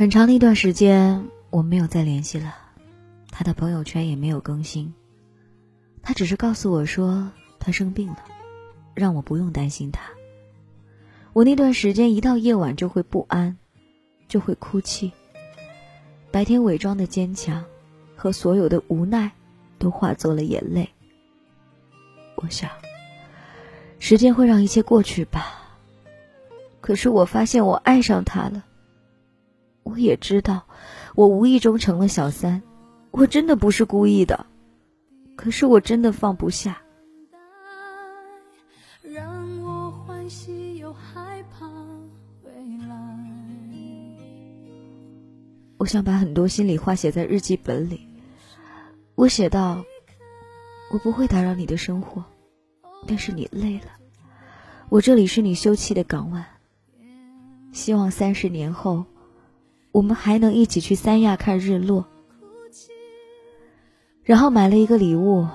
很长的一段时间，我没有再联系了，他的朋友圈也没有更新。他只是告诉我说他生病了，让我不用担心他。我那段时间一到夜晚就会不安，就会哭泣。白天伪装的坚强和所有的无奈，都化作了眼泪。我想，时间会让一切过去吧。可是我发现我爱上他了。我也知道，我无意中成了小三，我真的不是故意的。可是我真的放不下。我想把很多心里话写在日记本里。我写到：“我不会打扰你的生活，但是你累了，我这里是你休憩的港湾。希望三十年后，我们还能一起去三亚看日落。”然后买了一个礼物，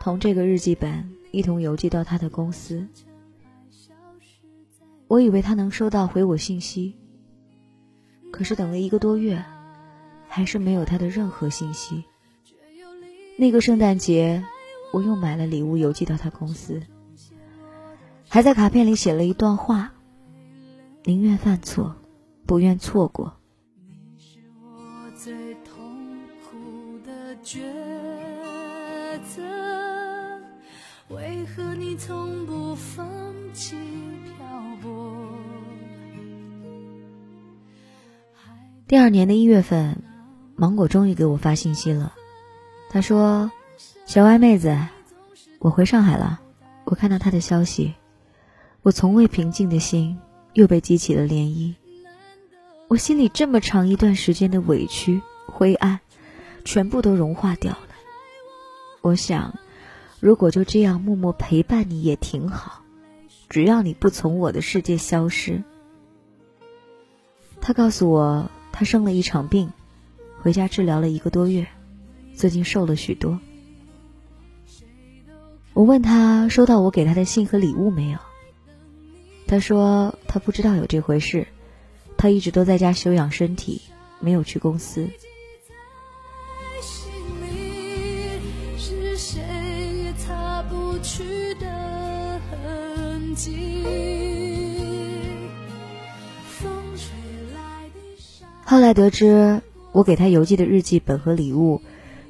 同这个日记本一同邮寄到他的公司。我以为他能收到回我信息。可是等了一个多月，还是没有他的任何信息。那个圣诞节，我又买了礼物邮寄到他公司，还在卡片里写了一段话：宁愿犯错，不愿错过。抉择为何你从不放弃第二年的一月份，芒果终于给我发信息了。他说：“小歪妹子，我回上海了。”我看到他的消息，我从未平静的心又被激起了涟漪。我心里这么长一段时间的委屈、灰暗，全部都融化掉了。我想，如果就这样默默陪伴你也挺好，只要你不从我的世界消失。他告诉我。他生了一场病，回家治疗了一个多月，最近瘦了许多。我问他收到我给他的信和礼物没有？他说他不知道有这回事，他一直都在家休养身体，没有去公司。去的后来得知，我给他邮寄的日记本和礼物，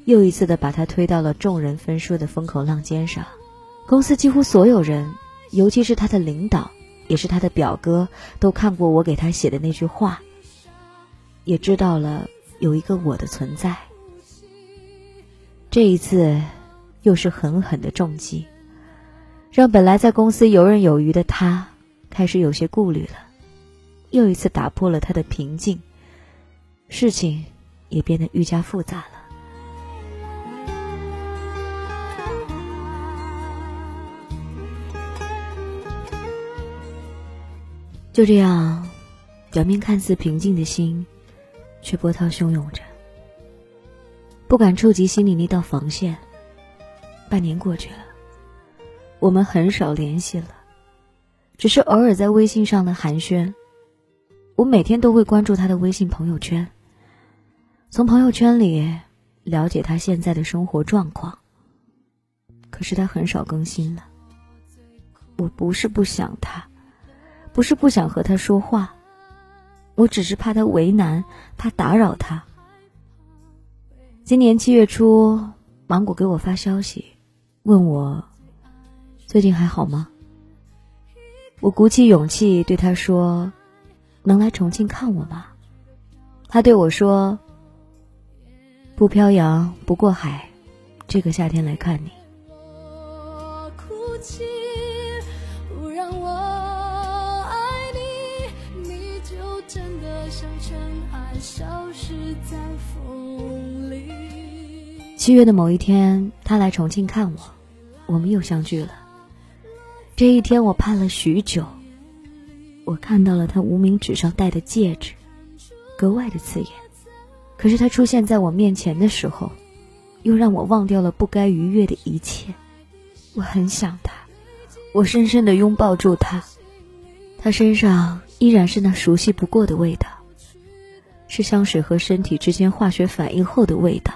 又一次的把他推到了众人分说的风口浪尖上。公司几乎所有人，尤其是他的领导，也是他的表哥，都看过我给他写的那句话，也知道了有一个我的存在。这一次，又是狠狠的重击，让本来在公司游刃有余的他，开始有些顾虑了，又一次打破了他的平静。事情也变得愈加复杂了。就这样，表面看似平静的心，却波涛汹涌着，不敢触及心里那道防线。半年过去了，我们很少联系了，只是偶尔在微信上的寒暄。我每天都会关注他的微信朋友圈。从朋友圈里了解他现在的生活状况，可是他很少更新了。我不是不想他，不是不想和他说话，我只是怕他为难，怕打扰他。今年七月初，芒果给我发消息，问我最近还好吗？我鼓起勇气对他说：“能来重庆看我吗？”他对我说。不漂洋，不过海，这个夏天来看你。七月的某一天，他来重庆看我，我们又相聚了。这一天，我盼了许久。我看到了他无名指上戴的戒指，格外的刺眼。可是他出现在我面前的时候，又让我忘掉了不该逾越的一切。我很想他，我深深的拥抱住他，他身上依然是那熟悉不过的味道。是香水和身体之间化学反应后的味道。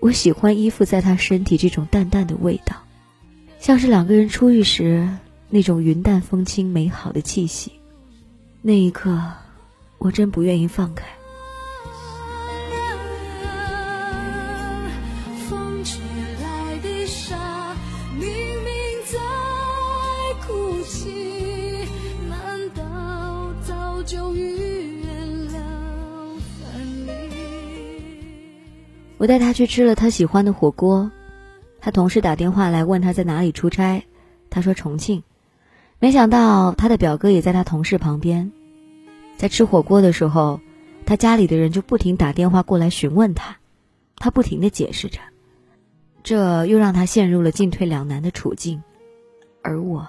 我喜欢依附在他身体这种淡淡的味道，像是两个人初遇时那种云淡风轻美好的气息。那一刻，我真不愿意放开。我带他去吃了他喜欢的火锅，他同事打电话来问他在哪里出差，他说重庆，没想到他的表哥也在他同事旁边，在吃火锅的时候，他家里的人就不停打电话过来询问他，他不停的解释着，这又让他陷入了进退两难的处境，而我，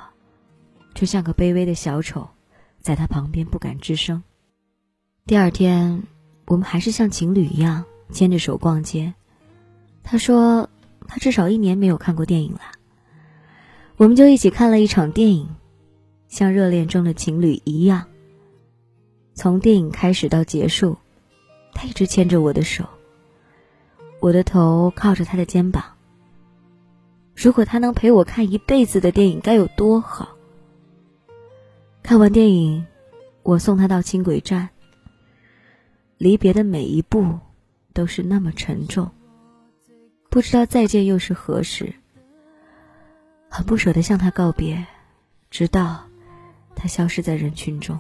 就像个卑微的小丑，在他旁边不敢吱声。第二天，我们还是像情侣一样。牵着手逛街，他说他至少一年没有看过电影了。我们就一起看了一场电影，像热恋中的情侣一样。从电影开始到结束，他一直牵着我的手，我的头靠着他的肩膀。如果他能陪我看一辈子的电影，该有多好！看完电影，我送他到轻轨站。离别的每一步。都是那么沉重，不知道再见又是何时。很不舍得向他告别，直到他消失在人群中。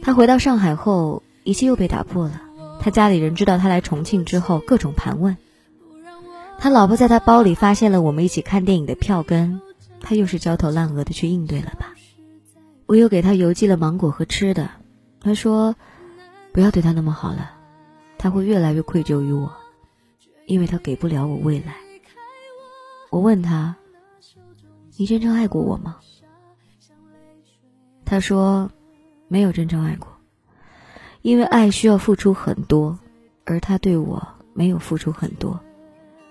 他回到上海后，一切又被打破了。他家里人知道他来重庆之后，各种盘问。他老婆在他包里发现了我们一起看电影的票根，他又是焦头烂额的去应对了吧？我又给他邮寄了芒果和吃的，他说：“不要对他那么好了，他会越来越愧疚于我，因为他给不了我未来。”我问他：“你真正爱过我吗？”他说：“没有真正爱过。”因为爱需要付出很多，而他对我没有付出很多。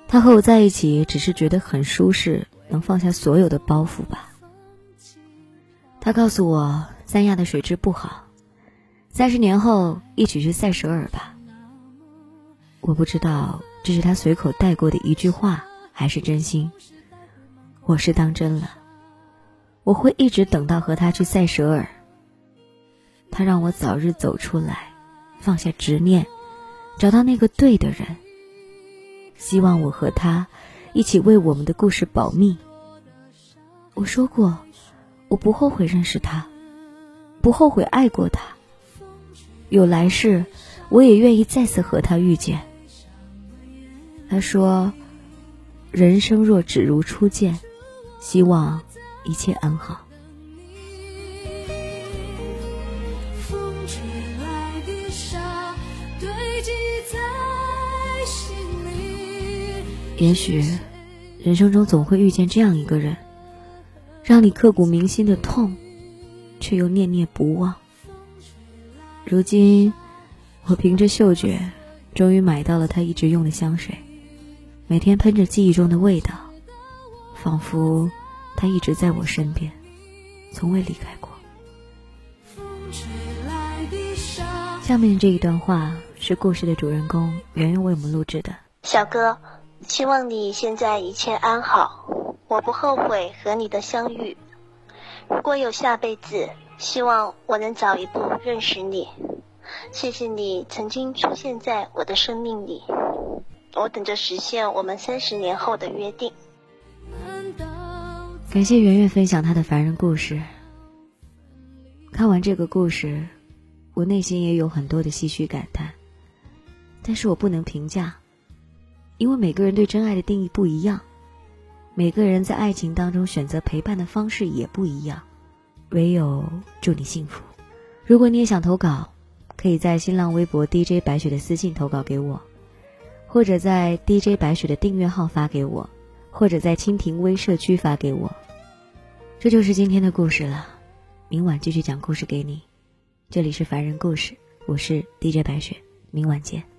他和我在一起，只是觉得很舒适，能放下所有的包袱吧。他告诉我，三亚的水质不好，三十年后一起去塞舌尔吧。我不知道这是他随口带过的一句话，还是真心。我是当真了，我会一直等到和他去塞舌尔。他让我早日走出来，放下执念，找到那个对的人。希望我和他一起为我们的故事保密。我说过，我不后悔认识他，不后悔爱过他。有来世，我也愿意再次和他遇见。他说：“人生若只如初见，希望一切安好。”也许，人生中总会遇见这样一个人，让你刻骨铭心的痛，却又念念不忘。如今，我凭着嗅觉，终于买到了他一直用的香水，每天喷着记忆中的味道，仿佛他一直在我身边，从未离开过。下面这一段话是故事的主人公圆圆为我们录制的，小哥。希望你现在一切安好，我不后悔和你的相遇。如果有下辈子，希望我能早一步认识你。谢谢你曾经出现在我的生命里，我等着实现我们三十年后的约定。感谢圆圆分享她的凡人故事。看完这个故事，我内心也有很多的唏嘘感叹，但是我不能评价。因为每个人对真爱的定义不一样，每个人在爱情当中选择陪伴的方式也不一样，唯有祝你幸福。如果你也想投稿，可以在新浪微博 DJ 白雪的私信投稿给我，或者在 DJ 白雪的订阅号发给我，或者在蜻蜓微社区发给我。这就是今天的故事了，明晚继续讲故事给你。这里是凡人故事。我是 DJ 白雪，明晚见。